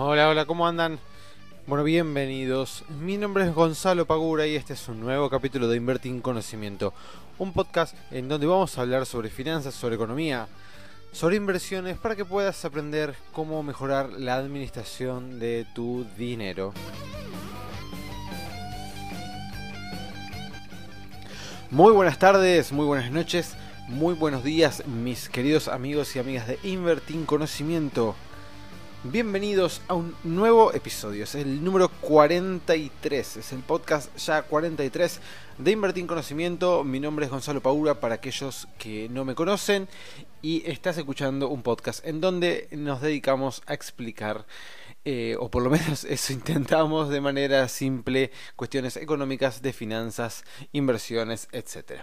Hola, hola, ¿cómo andan? Bueno, bienvenidos. Mi nombre es Gonzalo Pagura y este es un nuevo capítulo de Invertir en Conocimiento, un podcast en donde vamos a hablar sobre finanzas, sobre economía, sobre inversiones para que puedas aprender cómo mejorar la administración de tu dinero. Muy buenas tardes, muy buenas noches, muy buenos días, mis queridos amigos y amigas de Invertir en Conocimiento. Bienvenidos a un nuevo episodio, es el número 43, es el podcast ya 43 de Invertir en Conocimiento. Mi nombre es Gonzalo Paura para aquellos que no me conocen y estás escuchando un podcast en donde nos dedicamos a explicar, eh, o por lo menos eso intentamos de manera simple, cuestiones económicas, de finanzas, inversiones, etc.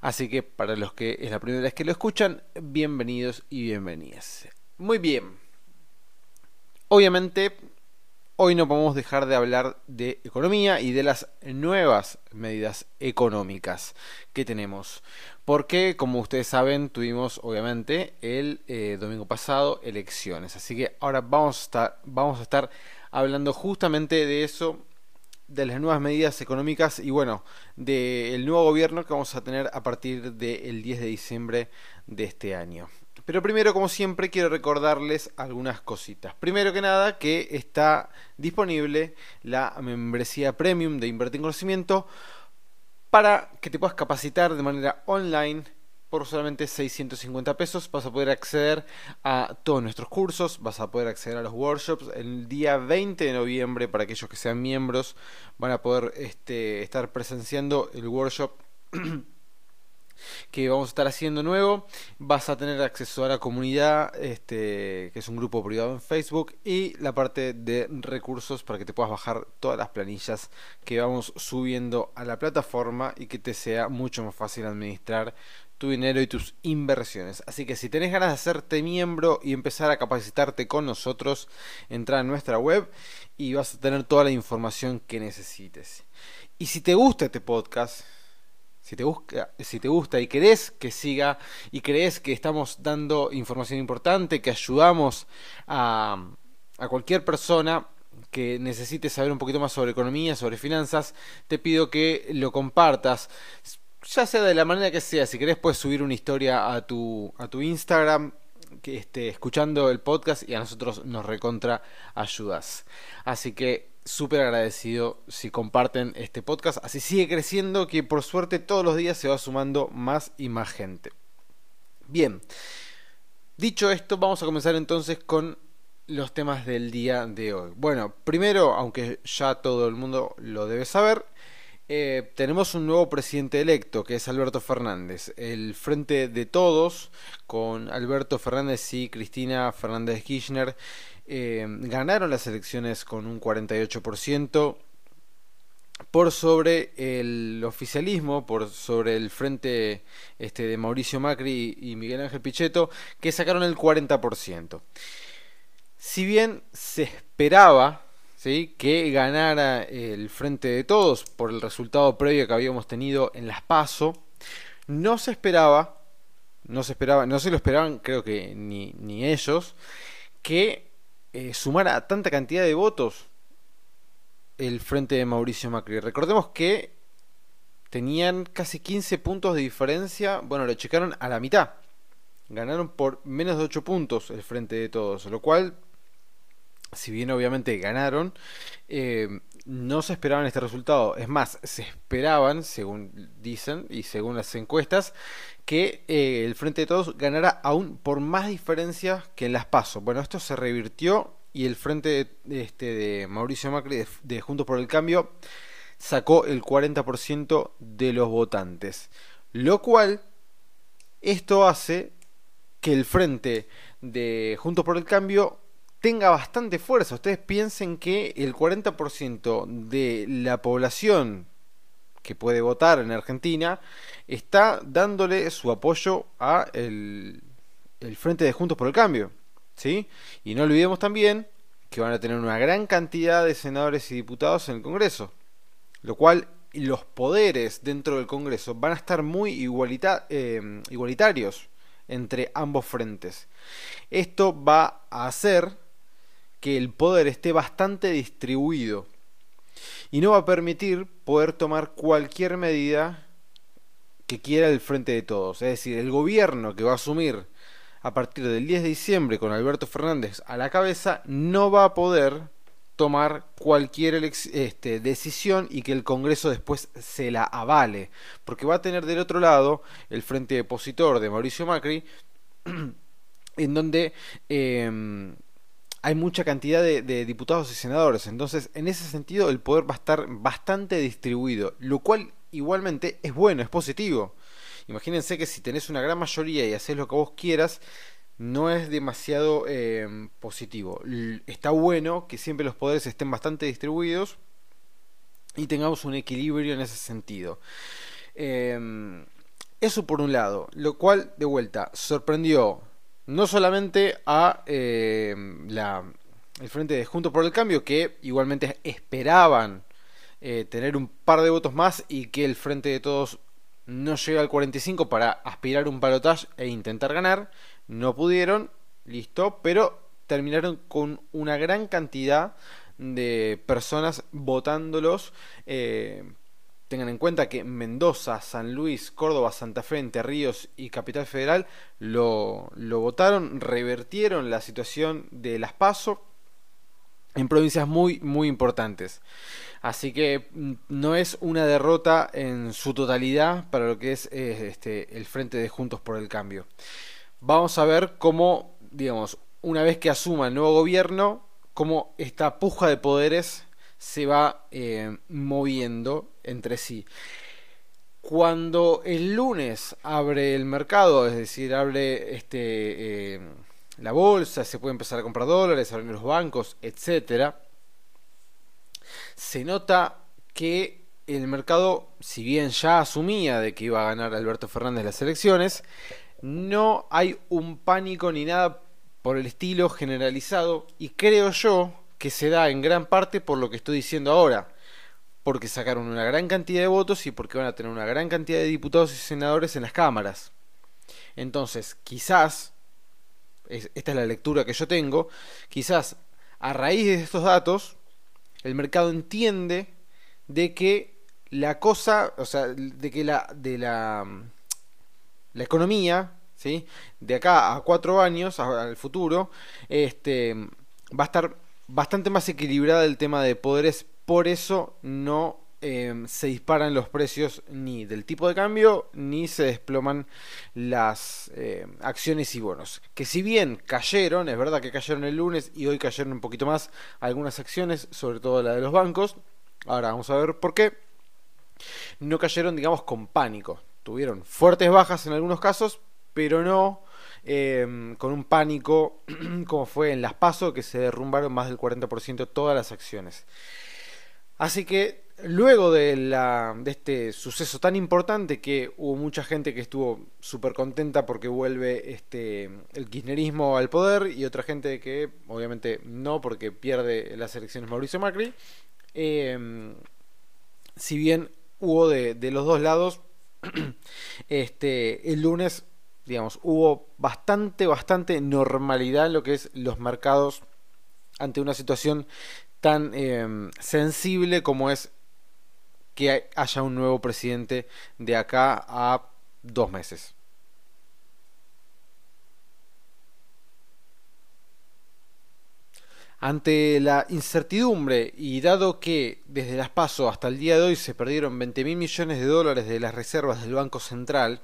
Así que para los que es la primera vez que lo escuchan, bienvenidos y bienvenidas. Muy bien. Obviamente, hoy no podemos dejar de hablar de economía y de las nuevas medidas económicas que tenemos. Porque, como ustedes saben, tuvimos obviamente el eh, domingo pasado elecciones. Así que ahora vamos a, estar, vamos a estar hablando justamente de eso de las nuevas medidas económicas y bueno, del nuevo gobierno que vamos a tener a partir del 10 de diciembre de este año. Pero primero, como siempre, quiero recordarles algunas cositas. Primero que nada, que está disponible la membresía premium de Invertir en Conocimiento para que te puedas capacitar de manera online por solamente 650 pesos vas a poder acceder a todos nuestros cursos, vas a poder acceder a los workshops. El día 20 de noviembre, para aquellos que sean miembros, van a poder este, estar presenciando el workshop que vamos a estar haciendo nuevo. Vas a tener acceso a la comunidad, este, que es un grupo privado en Facebook, y la parte de recursos para que te puedas bajar todas las planillas que vamos subiendo a la plataforma y que te sea mucho más fácil administrar tu dinero y tus inversiones. Así que si tenés ganas de hacerte miembro y empezar a capacitarte con nosotros, entra a nuestra web y vas a tener toda la información que necesites. Y si te gusta este podcast, si te, busca, si te gusta y querés que siga y crees que estamos dando información importante, que ayudamos a, cualquier persona que necesite saber un poquito más sobre economía, sobre finanzas, te pido que lo compartas. Ya sea de la manera que sea, si querés puedes subir una historia a tu, a tu Instagram que esté escuchando el podcast y a nosotros nos recontra ayudas. Así que súper agradecido si comparten este podcast. Así sigue creciendo que por suerte todos los días se va sumando más y más gente. Bien, dicho esto, vamos a comenzar entonces con los temas del día de hoy. Bueno, primero, aunque ya todo el mundo lo debe saber, eh, tenemos un nuevo presidente electo, que es Alberto Fernández. El Frente de Todos, con Alberto Fernández y Cristina Fernández Kirchner, eh, ganaron las elecciones con un 48% por sobre el oficialismo, por sobre el frente este, de Mauricio Macri y Miguel Ángel Pichetto, que sacaron el 40%. Si bien se esperaba que ganara el frente de todos por el resultado previo que habíamos tenido en las PASO, no se esperaba, no se esperaba, no se lo esperaban creo que ni, ni ellos, que eh, sumar a tanta cantidad de votos el frente de Mauricio Macri. Recordemos que tenían casi 15 puntos de diferencia, bueno, lo checaron a la mitad. Ganaron por menos de 8 puntos el frente de todos, lo cual, si bien obviamente ganaron, eh, no se esperaban este resultado. Es más, se esperaban, según dicen y según las encuestas, que eh, el Frente de Todos ganara aún por más diferencia que en las PASO. Bueno, esto se revirtió y el Frente de, este, de Mauricio Macri de, Juntos por el Cambio sacó el 40% de los votantes. Lo cual, esto hace que el Frente de Juntos por el Cambio tenga bastante fuerza. Ustedes piensen que el 40% de la población que puede votar en Argentina está dándole su apoyo a el, Frente de Juntos por el Cambio. ¿sí? Y no olvidemos también que van a tener una gran cantidad de senadores y diputados en el Congreso. Lo cual los poderes dentro del Congreso van a estar muy eh, igualitarios entre ambos frentes. Esto va a hacer que el poder esté bastante distribuido y no va a permitir poder tomar cualquier medida que quiera el frente de todos. Es decir, el gobierno que va a asumir a partir del 10 de diciembre con Alberto Fernández a la cabeza no va a poder tomar cualquier este, decisión y que el Congreso después se la avale, porque va a tener del otro lado el frente opositor de Mauricio Macri, en donde em, hay mucha cantidad de, diputados y senadores, entonces en ese sentido el poder va a estar bastante distribuido, lo cual igualmente es bueno, es positivo. Imagínense que si tenés una gran mayoría y haces lo que vos quieras, no es demasiado em, positivo. Está bueno que siempre los poderes estén bastante distribuidos y tengamos un equilibrio en ese sentido. Em, eso por un lado, lo cual de vuelta sorprendió no solamente a em, la, el Frente de Juntos por el Cambio, que igualmente esperaban eh, tener un par de votos más y que el Frente de Todos no llegue al 45 para aspirar un balotaje e intentar ganar, no pudieron, listo, pero terminaron con una gran cantidad de personas votándolos. Eh, tengan en cuenta que Mendoza, San Luis, Córdoba, Santa Fe, Entre Ríos y Capital Federal lo, votaron, revertieron la situación de las PASO en provincias muy muy importantes. Así que mm, no es una derrota en su totalidad para lo que es eh, este, el Frente de Juntos por el Cambio vamos a ver cómo, digamos, una vez que asuma el nuevo gobierno, cómo esta puja de poderes se va eh, moviendo entre sí. Cuando el lunes abre el mercado, es decir, abre este, eh, la bolsa, se puede empezar a comprar dólares, abren los bancos, etcétera, se nota que el mercado, si bien ya asumía de que iba a ganar Alberto Fernández las elecciones, no hay un pánico ni nada por el estilo generalizado y creo yo que se da en gran parte por lo que estoy diciendo ahora, porque sacaron una gran cantidad de votos y porque van a tener una gran cantidad de diputados y senadores en las cámaras. Entonces, quizás, esta es la lectura que yo tengo, quizás a raíz de estos datos, el mercado entiende de que la cosa, o sea, de que la, de la, la economía, ¿sí? de acá a cuatro años, al futuro, este, va a estar bastante más equilibrada el tema de poderes, por eso no em, se disparan los precios ni del tipo de cambio, ni se desploman las em, acciones y bonos. Que si bien cayeron, es verdad que cayeron el lunes y hoy cayeron un poquito más algunas acciones, sobre todo la de los bancos, ahora vamos a ver por qué, no cayeron digamos con pánico. Tuvieron fuertes bajas en algunos casos, pero no em, con un pánico como fue en las PASO, que se derrumbaron más del 40% todas las acciones. Así que luego de, este suceso tan importante que hubo mucha gente que estuvo súper contenta porque vuelve este, el kirchnerismo al poder y otra gente que obviamente no porque pierde las elecciones Mauricio Macri, em, si bien hubo de, de los dos lados este, el lunes, digamos, hubo bastante, bastante normalidad en lo que es los mercados ante una situación tan em, sensible como es que haya un nuevo presidente de acá a dos meses. Ante la incertidumbre y dado que desde las PASO hasta el día de hoy se perdieron 20 mil millones de dólares de las reservas del Banco Central,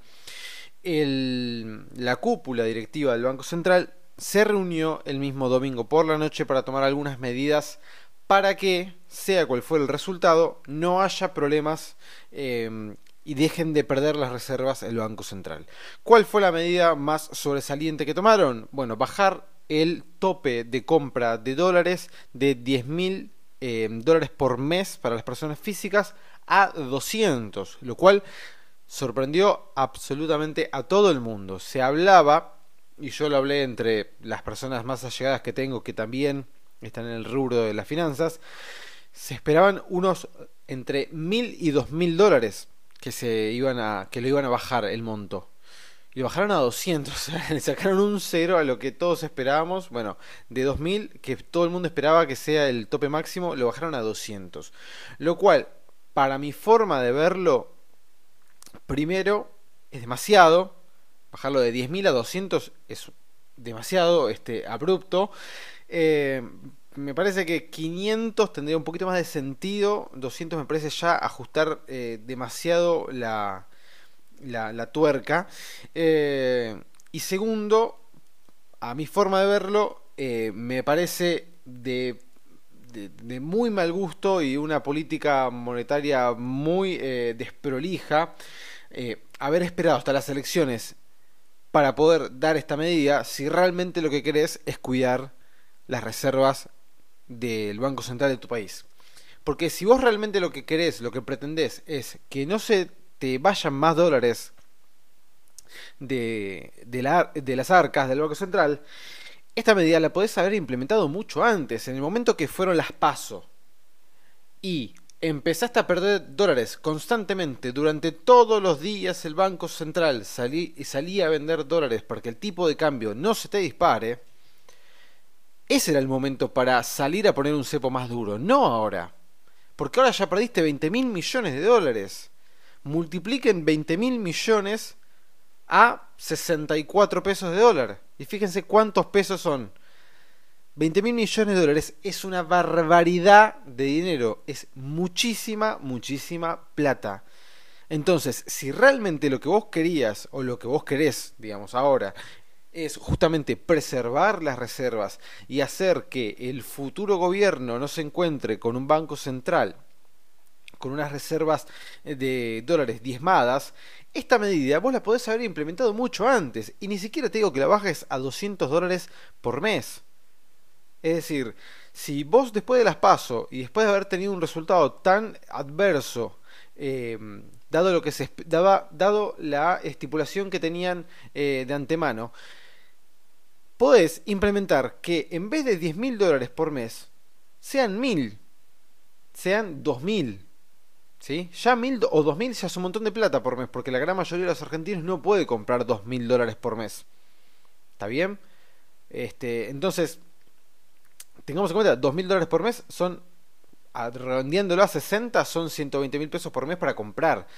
la cúpula directiva del Banco Central se reunió el mismo domingo por la noche para tomar algunas medidas para que, sea cual fuera el resultado, no haya problemas eh, y dejen de perder las reservas el Banco Central. ¿Cuál fue la medida más sobresaliente que tomaron? Bueno, bajar el tope de compra de dólares de 10 mil eh, dólares por mes para las personas físicas a 200, lo cual sorprendió absolutamente a todo el mundo. Se hablaba, y yo lo hablé entre las personas más allegadas que tengo que también están en el rubro de las finanzas, se esperaban unos entre mil y dos mil dólares que se iban a que lo iban a bajar el monto le bajaron a 200, o sea, le sacaron un cero a lo que todos esperábamos. Bueno, de 2000, que todo el mundo esperaba que sea el tope máximo, lo bajaron a 200. Lo cual, para mi forma de verlo, primero, es demasiado. Bajarlo de 10.000 a 200 es demasiado este, abrupto. Eh, me parece que 500 tendría un poquito más de sentido. 200 me parece ya ajustar eh, demasiado la la, tuerca. Eh, y segundo, a mi forma de verlo, me parece de, de, muy mal gusto y una política monetaria muy eh, desprolija haber esperado hasta las elecciones para poder dar esta medida si realmente lo que querés es cuidar las reservas del Banco Central de tu país. Porque si vos realmente lo que querés, lo que pretendés es que no se te vayan más dólares de, de las arcas del Banco Central, esta medida la podés haber implementado mucho antes, en el momento que fueron las pasos. Y empezaste a perder dólares constantemente. Durante todos los días el Banco Central salí, salía a vender dólares para que el tipo de cambio no se te dispare, ese era el momento para salir a poner un cepo más duro, no ahora. Porque ahora ya perdiste 20 mil millones de dólares. Multipliquen 20 mil millones a 64 pesos de dólar. Y fíjense cuántos pesos son. 20 mil millones de dólares es una barbaridad de dinero. Es muchísima, muchísima plata. Entonces, si realmente lo que vos querías o lo que vos querés, digamos ahora, es justamente preservar las reservas y hacer que el futuro gobierno no se encuentre con un banco central con unas reservas eh, de dólares diezmadas, esta medida vos la podés haber implementado mucho antes y ni siquiera te digo que la bajes a 200 dólares por mes. Es decir, si vos después de las paso y después de haber tenido un resultado tan adverso, eh, dado lo que se daba, dado la estipulación que tenían eh, de antemano, podés implementar que en vez de 10 mil dólares por mes, sean mil, sean 2000 ¿Sí? Ya mil o dos mil ya es un montón de plata por mes, porque la gran mayoría de los argentinos no puede comprar dos mil dólares por mes. ¿Está bien? Este, entonces, tengamos en cuenta, dos mil dólares por mes son, redondeándolo a 60, son 120 mil pesos por mes para comprar.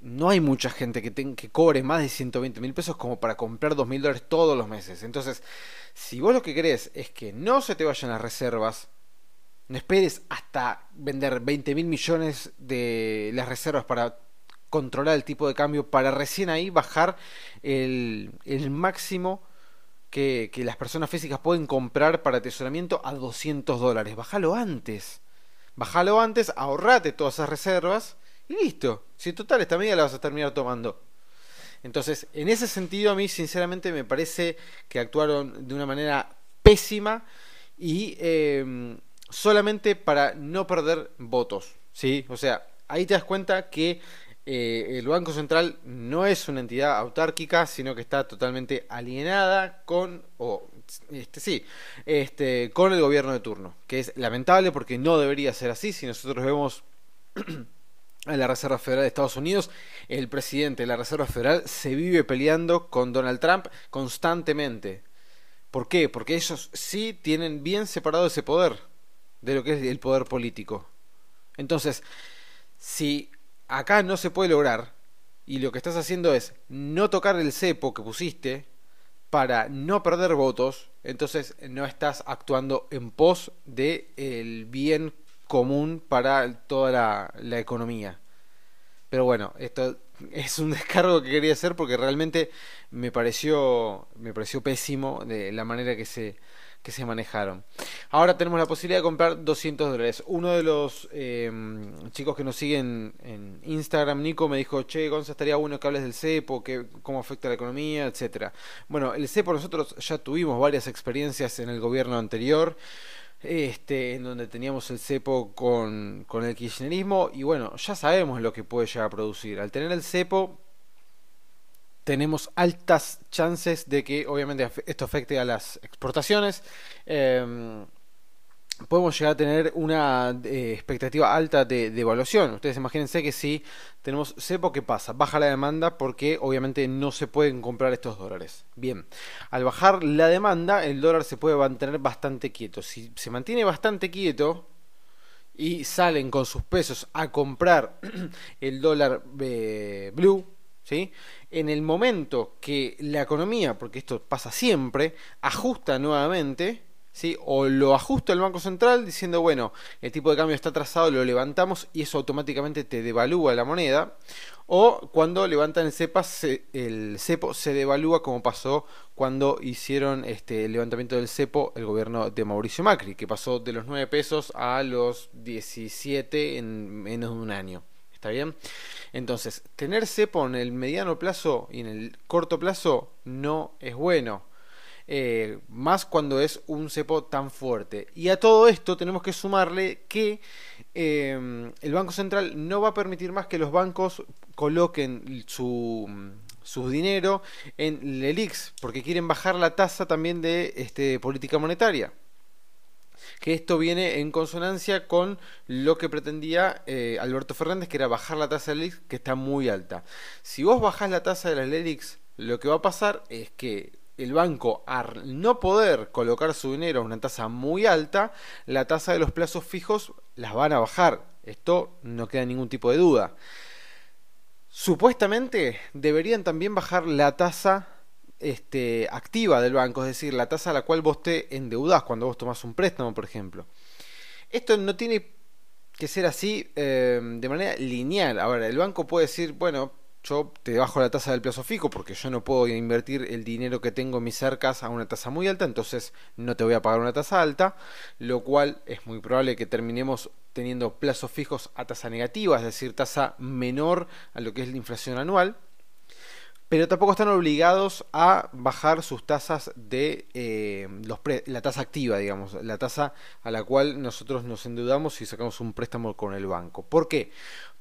No hay mucha gente que, que cobre más de 120 mil pesos como para comprar dos mil dólares todos los meses. Entonces, si vos lo que querés es que no se te vayan las reservas, no esperes hasta vender 20 mil millones de las reservas para controlar el tipo de cambio para recién ahí bajar el, máximo que, las personas físicas pueden comprar para atesoramiento a 200 dólares. Bájalo antes. Bájalo antes, ahorrate todas esas reservas y listo. Si total esta medida la vas a terminar tomando. Entonces, en ese sentido a mí sinceramente me parece que actuaron de una manera pésima y eh, solamente para no perder votos. ¿sí? O sea, ahí te das cuenta que eh, el Banco Central no es una entidad autárquica, sino que está totalmente alienada con, o este, sí, este, con el gobierno de turno, que es lamentable porque no debería ser así. Si nosotros vemos a la Reserva Federal de Estados Unidos, el presidente de la Reserva Federal se vive peleando con Donald Trump constantemente. ¿Por qué? Porque ellos sí tienen bien separado ese poder de lo que es el poder político. Entonces, si acá no se puede lograr y lo que estás haciendo es no tocar el cepo que pusiste para no perder votos, entonces no estás actuando en pos del el bien común para toda la, la economía. Pero bueno, esto es un descargo que quería hacer porque realmente me pareció me pareció pésimo de la manera que se que se manejaron. Ahora tenemos la posibilidad de comprar 200 dólares. Uno de los em, chicos que nos siguen en Instagram, Nico, me dijo, che, Gonza, estaría bueno que hables del CEPO, que, cómo afecta la economía, etcétera. Bueno, el CEPO nosotros ya tuvimos varias experiencias en el gobierno anterior. Este, en donde teníamos el cepo con, con el kirchnerismo y bueno, ya sabemos lo que puede llegar a producir. Al tener el cepo tenemos altas chances de que obviamente esto afecte a las exportaciones. Em, podemos llegar a tener una eh, expectativa alta de, evaluación. Ustedes imagínense que si tenemos cepo, ¿qué pasa? Baja la demanda porque obviamente no se pueden comprar estos dólares. Bien, al bajar la demanda, el dólar se puede mantener bastante quieto. Si se mantiene bastante quieto y salen con sus pesos a comprar el dólar eh, blue, En el momento que la economía, porque esto pasa siempre, ajusta nuevamente, o lo ajusta el Banco Central diciendo, bueno, el tipo de cambio está trazado, lo levantamos y eso automáticamente te devalúa la moneda, o cuando levantan el CEPA, el cepo se devalúa como pasó cuando hicieron este, el levantamiento del cepo el gobierno de Mauricio Macri, que pasó de los 9 pesos a los 17 en menos de un año. ¿Está bien? Entonces, tener cepo en el mediano plazo y en el corto plazo no es bueno. Eh, más cuando es un cepo tan fuerte. Y a todo esto tenemos que sumarle que eh, el Banco Central no va a permitir más que los bancos coloquen su, su dinero en LELIX, porque quieren bajar la tasa también de este, política monetaria que esto viene en consonancia con lo que pretendía eh, Alberto Fernández, que era bajar la tasa de LELIX, que está muy alta. Si vos bajás la tasa de las LELIX, lo que va a pasar es que el banco, al no poder colocar su dinero a una tasa muy alta, la tasa de los plazos fijos las van a bajar. Esto no queda ningún tipo de duda. Supuestamente deberían también bajar la tasa este, activa del banco, es decir, la tasa a la cual vos te endeudás cuando vos tomás un préstamo, por ejemplo. Esto no tiene que ser así eh, de manera lineal. Ahora, el banco puede decir, bueno, yo te bajo la tasa del plazo fijo porque yo no puedo invertir el dinero que tengo en mis cercas a una tasa muy alta, entonces no te voy a pagar una tasa alta, lo cual es muy probable que terminemos teniendo plazos fijos a tasa negativa, es decir, tasa menor a lo que es la inflación anual pero tampoco están obligados a bajar sus tasas de eh, la tasa activa, digamos, la tasa a la cual nosotros nos endeudamos si sacamos un préstamo con el banco. ¿Por qué?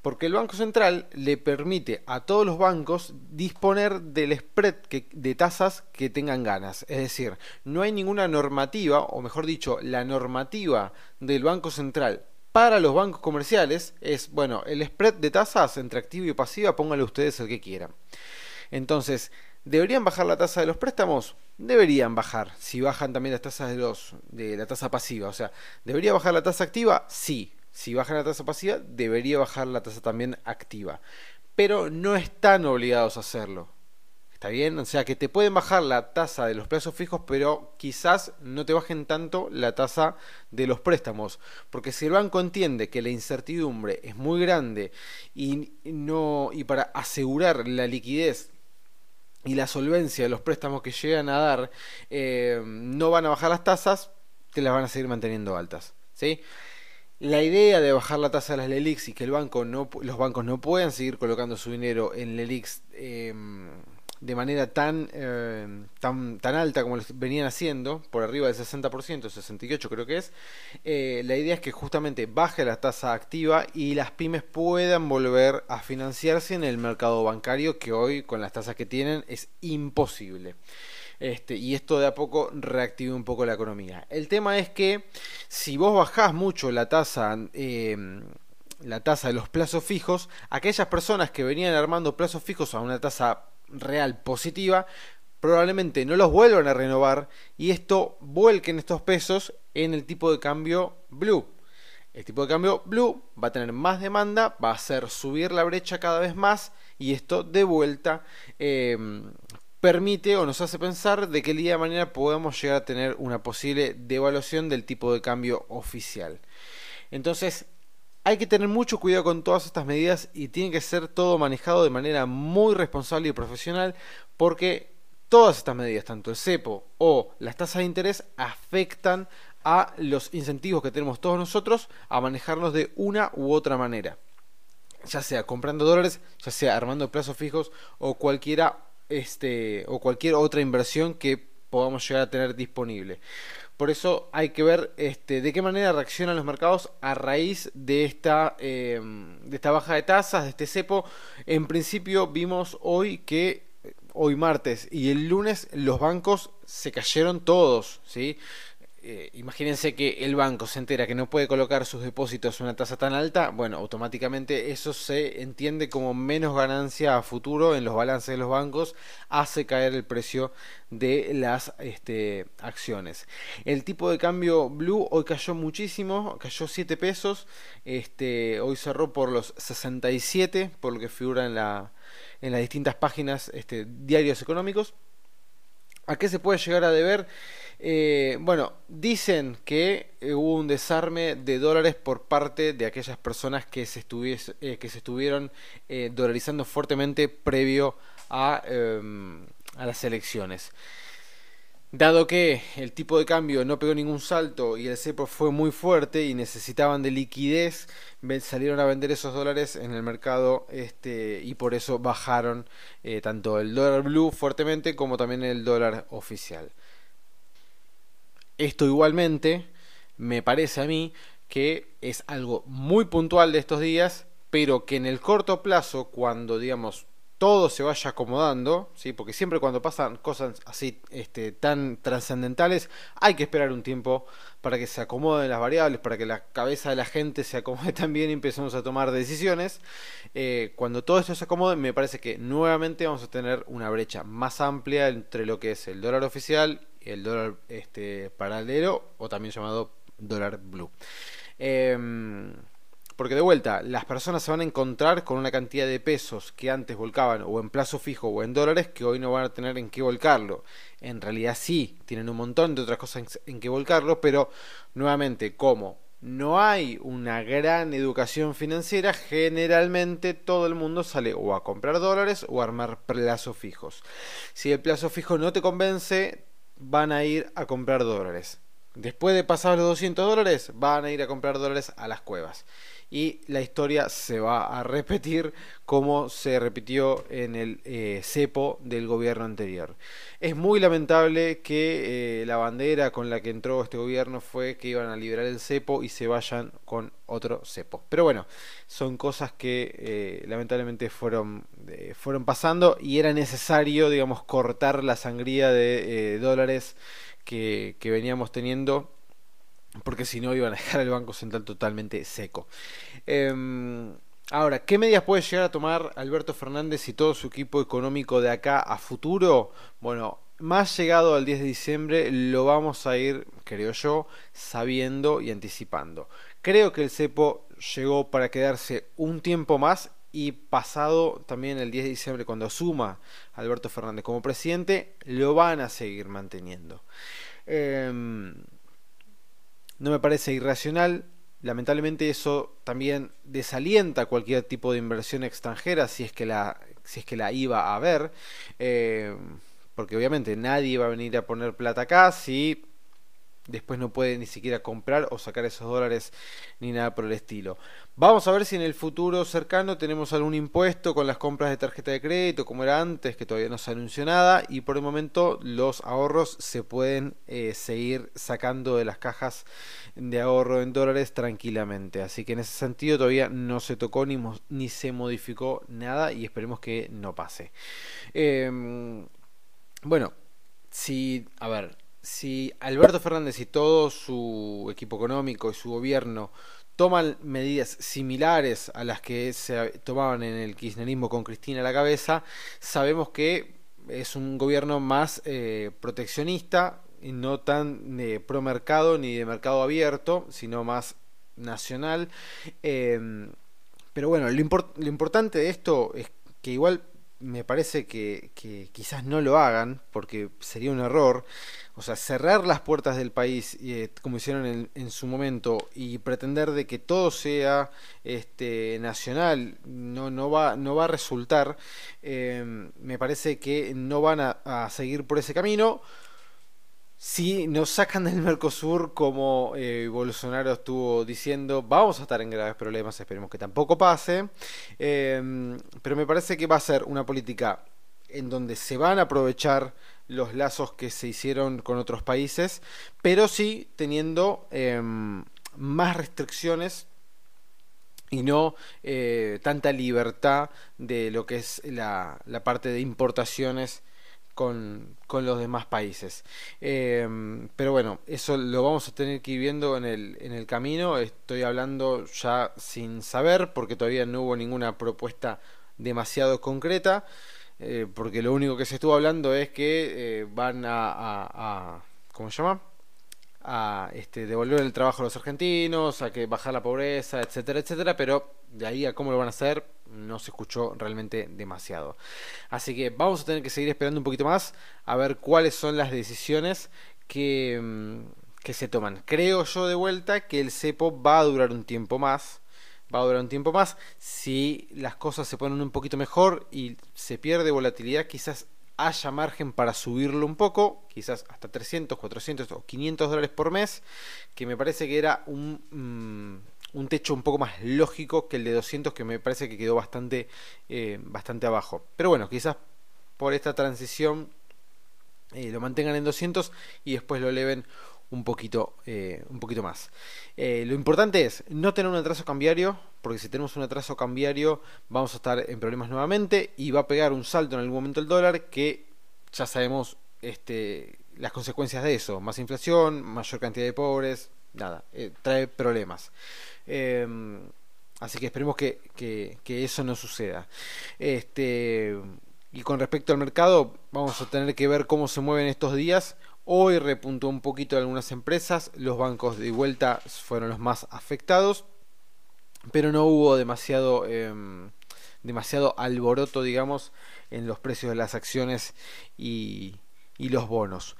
Porque el Banco Central le permite a todos los bancos disponer del spread de tasas que tengan ganas. Es decir, no hay ninguna normativa, o mejor dicho, la normativa del Banco Central para los bancos comerciales es, bueno, el spread de tasas entre activa y pasiva, pónganle ustedes el que quieran. Entonces, ¿deberían bajar la tasa de los préstamos? Deberían bajar, si bajan también las tasas de, los, de la tasa pasiva. O sea, ¿debería bajar la tasa activa? Sí. Si baja la tasa pasiva, debería bajar la tasa también activa. Pero no están obligados a hacerlo. ¿Está bien? O sea que te pueden bajar la tasa de los plazos fijos, pero quizás no te bajen tanto la tasa de los préstamos. Porque si el banco entiende que la incertidumbre es muy grande y, no, y para asegurar la liquidez y la solvencia de los préstamos que llegan a dar eh, no van a bajar las tasas, te las van a seguir manteniendo altas. ¿sí? La idea de bajar la tasa de las LELIX y que el banco no, los bancos no puedan seguir colocando su dinero en LELIX eh, de manera tan, eh, tan, tan alta como venían haciendo, por arriba del 60%, 68 creo que es, eh, la idea es que justamente baje la tasa activa y las pymes puedan volver a financiarse en el mercado bancario que hoy con las tasas que tienen es imposible. Este, y esto de a poco reactive un poco la economía. El tema es que si vos bajás mucho la tasa eh, la tasa de los plazos fijos, aquellas personas que venían armando plazos fijos a una tasa real positiva, probablemente no los vuelvan a renovar y esto vuelquen estos pesos en el tipo de cambio blue. El tipo de cambio blue va a tener más demanda, va a hacer subir la brecha cada vez más y esto de vuelta em, permite o nos hace pensar de que el día de mañana podemos llegar a tener una posible devaluación del tipo de cambio oficial. Entonces hay que tener mucho cuidado con todas estas medidas y tiene que ser todo manejado de manera muy responsable y profesional porque todas estas medidas, tanto el cepo o las tasas de interés, afectan a los incentivos que tenemos todos nosotros a manejarlos de una u otra manera. Ya sea comprando dólares, ya sea armando plazos fijos o cualquiera este o cualquier otra inversión que podamos llegar a tener disponible. Por eso hay que ver este, de qué manera reaccionan los mercados a raíz de esta, em, de esta baja de tasas, de este cepo. En principio vimos hoy que, hoy martes y el lunes, los bancos se cayeron todos, ¿sí? Eh, imagínense que el banco se entera que no puede colocar sus depósitos a una tasa tan alta, bueno, automáticamente eso se entiende como menos ganancia a futuro en los balances de los bancos, hace caer el precio de las este, acciones. El tipo de cambio blue hoy cayó muchísimo, cayó 7 pesos, este, hoy cerró por los 67, por lo que figura en, la, en las distintas páginas este, diarios económicos. ¿A qué se puede llegar a deber? Eh, bueno, dicen que eh, hubo un desarme de dólares por parte de aquellas personas que se, eh, que se estuvieron dolarizando fuertemente previo a, em, a las elecciones. Dado que el tipo de cambio no pegó ningún salto y el cepo fue muy fuerte y necesitaban de liquidez, salieron a vender esos dólares en el mercado este, y por eso bajaron eh, tanto el dólar blue fuertemente como también el dólar oficial. Esto igualmente me parece a mí que es algo muy puntual de estos días, pero que en el corto plazo, cuando digamos todo se vaya acomodando, ¿sí? porque siempre cuando pasan cosas así este, tan trascendentales hay que esperar un tiempo para que se acomoden las variables, para que la cabeza de la gente se acomode también y empecemos a tomar decisiones. Eh, cuando todo esto se acomode, me parece que nuevamente vamos a tener una brecha más amplia entre lo que es el dólar oficial y el dólar este, paralelo o también llamado dólar blue. Em, porque de vuelta, las personas se van a encontrar con una cantidad de pesos que antes volcaban o en plazo fijo o en dólares que hoy no van a tener en qué volcarlo. En realidad sí, tienen un montón de otras cosas en qué volcarlo, pero nuevamente, como no hay una gran educación financiera, generalmente todo el mundo sale o a comprar dólares o a armar plazos fijos. Si el plazo fijo no te convence, van a ir a comprar dólares. Después de pasar los 200 dólares, van a ir a comprar dólares a las cuevas y la historia se va a repetir como se repitió en el eh, cepo del gobierno anterior. Es muy lamentable que eh, la bandera con la que entró este gobierno fue que iban a liberar el cepo y se vayan con otro cepo. Pero bueno, son cosas que eh, lamentablemente fueron, fueron pasando y era necesario, digamos, cortar la sangría de dólares que, que veníamos teniendo porque si no iban a dejar el Banco Central totalmente seco. Em, ahora, ¿qué medidas puede llegar a tomar Alberto Fernández y todo su equipo económico de acá a futuro? Bueno, más llegado al 10 de diciembre lo vamos a ir, creo yo, sabiendo y anticipando. Creo que el cepo llegó para quedarse un tiempo más y pasado también el 10 de diciembre cuando asuma Alberto Fernández como presidente, lo van a seguir manteniendo. Eh, no me parece irracional. Lamentablemente eso también desalienta cualquier tipo de inversión extranjera si es que la, si es que la iba a haber. Eh, porque obviamente nadie va a venir a poner plata acá si después no puede ni siquiera comprar o sacar esos dólares ni nada por el estilo. Vamos a ver si en el futuro cercano tenemos algún impuesto con las compras de tarjeta de crédito como era antes, que todavía no se anunció nada y por el momento los ahorros se pueden eh, seguir sacando de las cajas de ahorro en dólares tranquilamente. Así que en ese sentido todavía no se tocó ni, ni se modificó nada y esperemos que no pase. Em, bueno, si, a ver, si Alberto Fernández y todo su equipo económico y su gobierno toman medidas similares a las que se tomaban en el kirchnerismo con Cristina a la cabeza, sabemos que es un gobierno más eh, proteccionista no tan de pro mercado ni de mercado abierto, sino más nacional. Em, pero bueno, lo importante de esto es que igual me parece que, quizás no lo hagan, porque sería un error. O sea, cerrar las puertas del país, eh, como hicieron en, su momento, y pretender de que todo sea este, nacional, no, no, va, no va a resultar. Eh, me parece que no van a seguir por ese camino si nos sacan del Mercosur como eh, Bolsonaro estuvo diciendo, vamos a estar en graves problemas, esperemos que tampoco pase, em, pero me parece que va a ser una política en donde se van a aprovechar los lazos que se hicieron con otros países, pero sí teniendo em, más restricciones y no eh, tanta libertad de lo que es la, la parte de importaciones con, los demás países. Em, pero bueno, eso lo vamos a tener que ir viendo en el, en el camino. Estoy hablando ya sin saber porque todavía no hubo ninguna propuesta demasiado concreta. Eh, porque lo único que se estuvo hablando es que eh, van a, a, ¿cómo se llama? a este, devolver el trabajo a los argentinos, a que bajar la pobreza, etcétera, etcétera, pero de ahí a cómo lo van a hacer no se escuchó realmente demasiado. Así que vamos a tener que seguir esperando un poquito más a ver cuáles son las decisiones que, mm, que se toman. Creo yo de vuelta que el cepo va a durar un tiempo más. Va a durar un tiempo más. Si las cosas se ponen un poquito mejor y se pierde volatilidad, quizás haya margen para subirlo un poco, quizás hasta 300, 400 o 500 dólares por mes, que me parece que era un, mm, un techo un poco más lógico que el de 200, que me parece que quedó bastante, eh, bastante abajo. Pero bueno, quizás por esta transición eh, lo mantengan en 200 y después lo eleven un poquito, eh, un poquito más. Lo importante es no tener un atraso cambiario, porque si tenemos un atraso cambiario vamos a estar en problemas nuevamente y va a pegar un salto en algún momento el dólar que ya sabemos este, las consecuencias de eso. Más inflación, mayor cantidad de pobres, nada, eh, trae problemas. Em, así que esperemos que, que, que, eso no suceda. Este, y con respecto al mercado, vamos a tener que ver cómo se mueven estos días. Hoy repuntó un poquito algunas empresas, los bancos de vuelta fueron los más afectados, pero no hubo demasiado, em, demasiado alboroto, digamos, en los precios de las acciones y, y los bonos.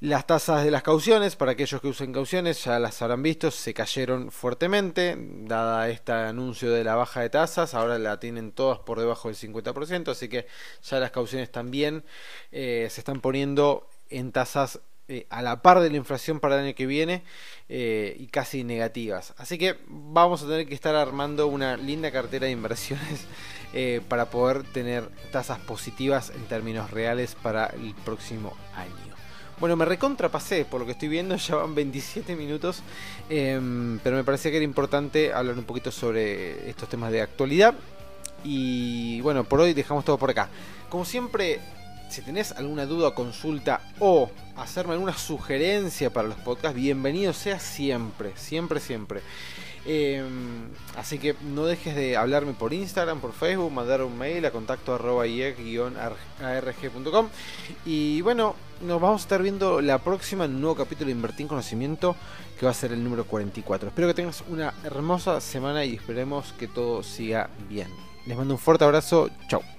Las tasas de las cauciones, para aquellos que usen cauciones, ya las habrán visto, se cayeron fuertemente, dada este anuncio de la baja de tasas, ahora la tienen todas por debajo del 50%, así que ya las cauciones también eh, se están poniendo en tasas eh, a la par de la inflación para el año que viene eh, y casi negativas. Así que vamos a tener que estar armando una linda cartera de inversiones para poder tener tasas positivas en términos reales para el próximo año. Bueno, me recontrapasé por lo que estoy viendo, ya van 27 minutos, em, pero me parecía que era importante hablar un poquito sobre estos temas de actualidad. Y bueno, por hoy dejamos todo por acá. Como siempre, si tenés alguna duda, consulta o hacerme alguna sugerencia para los podcasts, bienvenido sea siempre, siempre, siempre. Em, así que no dejes de hablarme por Instagram, por Facebook, mandar un mail a contacto arroba arg.com. Y bueno, nos vamos a estar viendo la próxima en un nuevo capítulo de Invertir en Conocimiento, que va a ser el número 44. Espero que tengas una hermosa semana y esperemos que todo siga bien. Les mando un fuerte abrazo, chao.